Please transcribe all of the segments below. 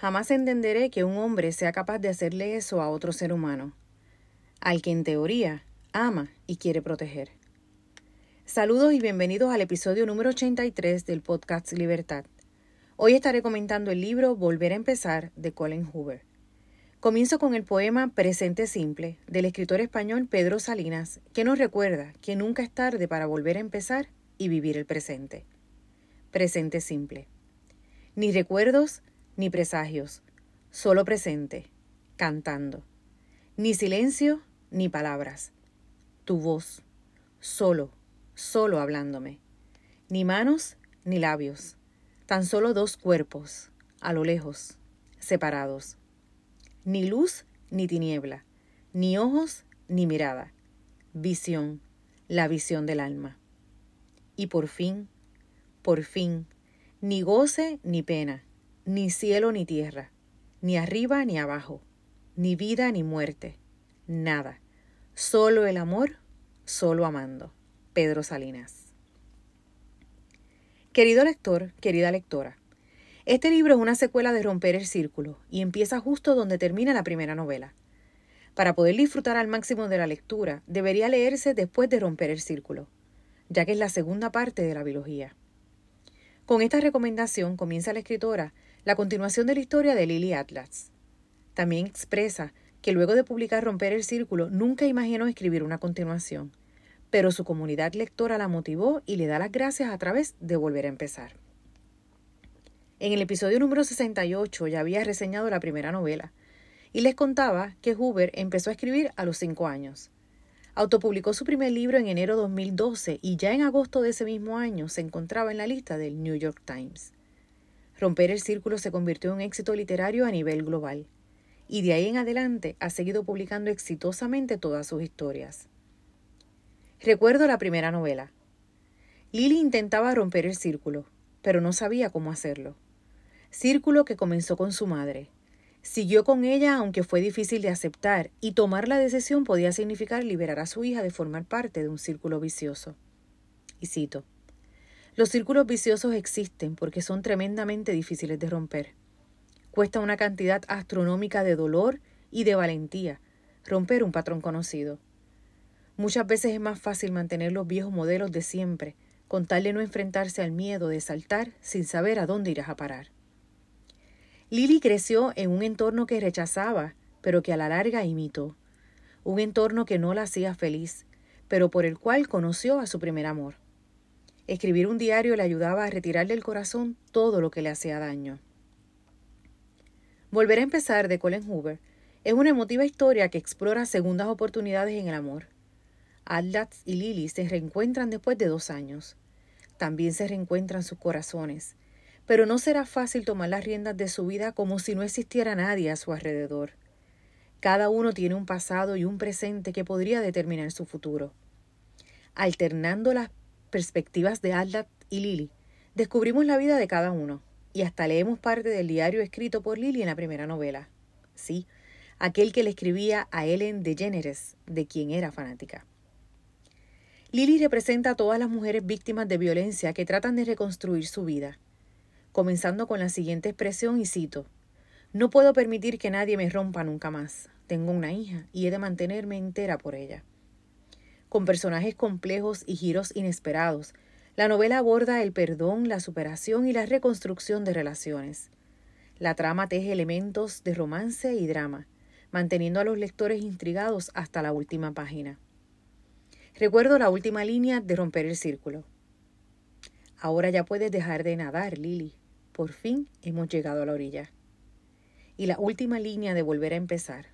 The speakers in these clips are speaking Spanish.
Jamás entenderé que un hombre sea capaz de hacerle eso a otro ser humano, al que en teoría ama y quiere proteger. Saludos y bienvenidos al episodio número 83 del podcast Libertad. Hoy estaré comentando el libro Volver a empezar de Colin Hoover. Comienzo con el poema Presente Simple del escritor español Pedro Salinas, que nos recuerda que nunca es tarde para volver a empezar y vivir el presente. Presente Simple. Ni recuerdos ni presagios, solo presente, cantando. Ni silencio ni palabras. Tu voz, solo, solo hablándome. Ni manos ni labios, tan solo dos cuerpos, a lo lejos, separados ni luz ni tiniebla, ni ojos ni mirada, visión, la visión del alma. Y por fin, por fin, ni goce ni pena, ni cielo ni tierra, ni arriba ni abajo, ni vida ni muerte, nada, solo el amor, solo amando. Pedro Salinas. Querido lector, querida lectora, este libro es una secuela de Romper el Círculo y empieza justo donde termina la primera novela. Para poder disfrutar al máximo de la lectura, debería leerse después de Romper el Círculo, ya que es la segunda parte de la biología. Con esta recomendación comienza la escritora la continuación de la historia de Lily Atlas. También expresa que luego de publicar Romper el Círculo nunca imaginó escribir una continuación, pero su comunidad lectora la motivó y le da las gracias a través de volver a empezar. En el episodio número 68 ya había reseñado la primera novela y les contaba que Hoover empezó a escribir a los cinco años. Autopublicó su primer libro en enero de 2012 y ya en agosto de ese mismo año se encontraba en la lista del New York Times. Romper el Círculo se convirtió en un éxito literario a nivel global y de ahí en adelante ha seguido publicando exitosamente todas sus historias. Recuerdo la primera novela. Lily intentaba romper el círculo, pero no sabía cómo hacerlo círculo que comenzó con su madre. Siguió con ella aunque fue difícil de aceptar, y tomar la decisión podía significar liberar a su hija de formar parte de un círculo vicioso. Y cito, Los círculos viciosos existen porque son tremendamente difíciles de romper. Cuesta una cantidad astronómica de dolor y de valentía romper un patrón conocido. Muchas veces es más fácil mantener los viejos modelos de siempre, con tal de no enfrentarse al miedo de saltar sin saber a dónde irás a parar. Lily creció en un entorno que rechazaba, pero que a la larga imitó. Un entorno que no la hacía feliz, pero por el cual conoció a su primer amor. Escribir un diario le ayudaba a retirar del corazón todo lo que le hacía daño. Volver a empezar de Colin Hoover es una emotiva historia que explora segundas oportunidades en el amor. Atlas y Lily se reencuentran después de dos años. También se reencuentran sus corazones pero no será fácil tomar las riendas de su vida como si no existiera nadie a su alrededor. Cada uno tiene un pasado y un presente que podría determinar su futuro. Alternando las perspectivas de Adlat y Lily, descubrimos la vida de cada uno y hasta leemos parte del diario escrito por Lily en la primera novela. Sí, aquel que le escribía a Ellen DeGeneres, de quien era fanática. Lily representa a todas las mujeres víctimas de violencia que tratan de reconstruir su vida comenzando con la siguiente expresión y cito, No puedo permitir que nadie me rompa nunca más. Tengo una hija y he de mantenerme entera por ella. Con personajes complejos y giros inesperados, la novela aborda el perdón, la superación y la reconstrucción de relaciones. La trama teje elementos de romance y drama, manteniendo a los lectores intrigados hasta la última página. Recuerdo la última línea de Romper el Círculo. Ahora ya puedes dejar de nadar, Lily. Por fin hemos llegado a la orilla. Y la última línea de volver a empezar.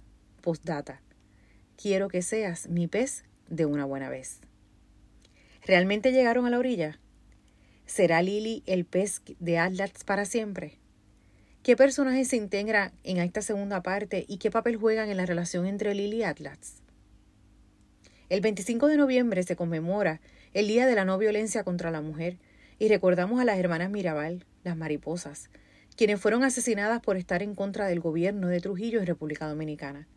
Postdata. Quiero que seas mi pez de una buena vez. ¿Realmente llegaron a la orilla? ¿Será Lily el pez de Atlas para siempre? ¿Qué personajes se integran en esta segunda parte y qué papel juegan en la relación entre Lily y Atlas? El 25 de noviembre se conmemora el Día de la No Violencia contra la Mujer y recordamos a las hermanas Mirabal, las mariposas, quienes fueron asesinadas por estar en contra del gobierno de Trujillo en República Dominicana.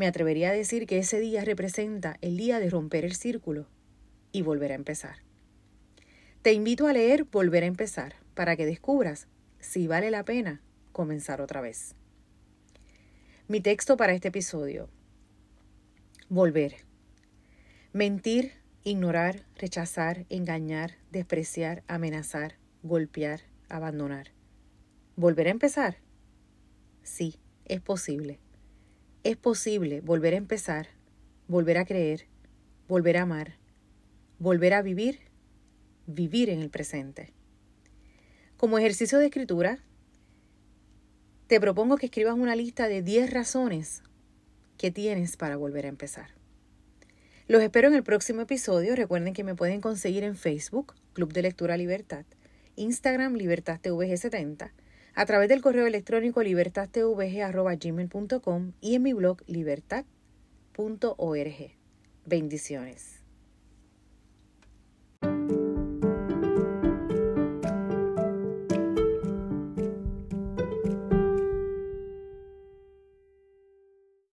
Me atrevería a decir que ese día representa el día de romper el círculo y volver a empezar. Te invito a leer Volver a empezar para que descubras si vale la pena comenzar otra vez. Mi texto para este episodio. Volver. Mentir, ignorar, rechazar, engañar, despreciar, amenazar, golpear, abandonar. ¿Volver a empezar? Sí, es posible. Es posible volver a empezar, volver a creer, volver a amar, volver a vivir, vivir en el presente. Como ejercicio de escritura, te propongo que escribas una lista de 10 razones que tienes para volver a empezar. Los espero en el próximo episodio. Recuerden que me pueden conseguir en Facebook, Club de Lectura Libertad, Instagram LibertadTVG70, a través del correo electrónico libertadtvg.gmail.com y en mi blog libertad.org. Bendiciones.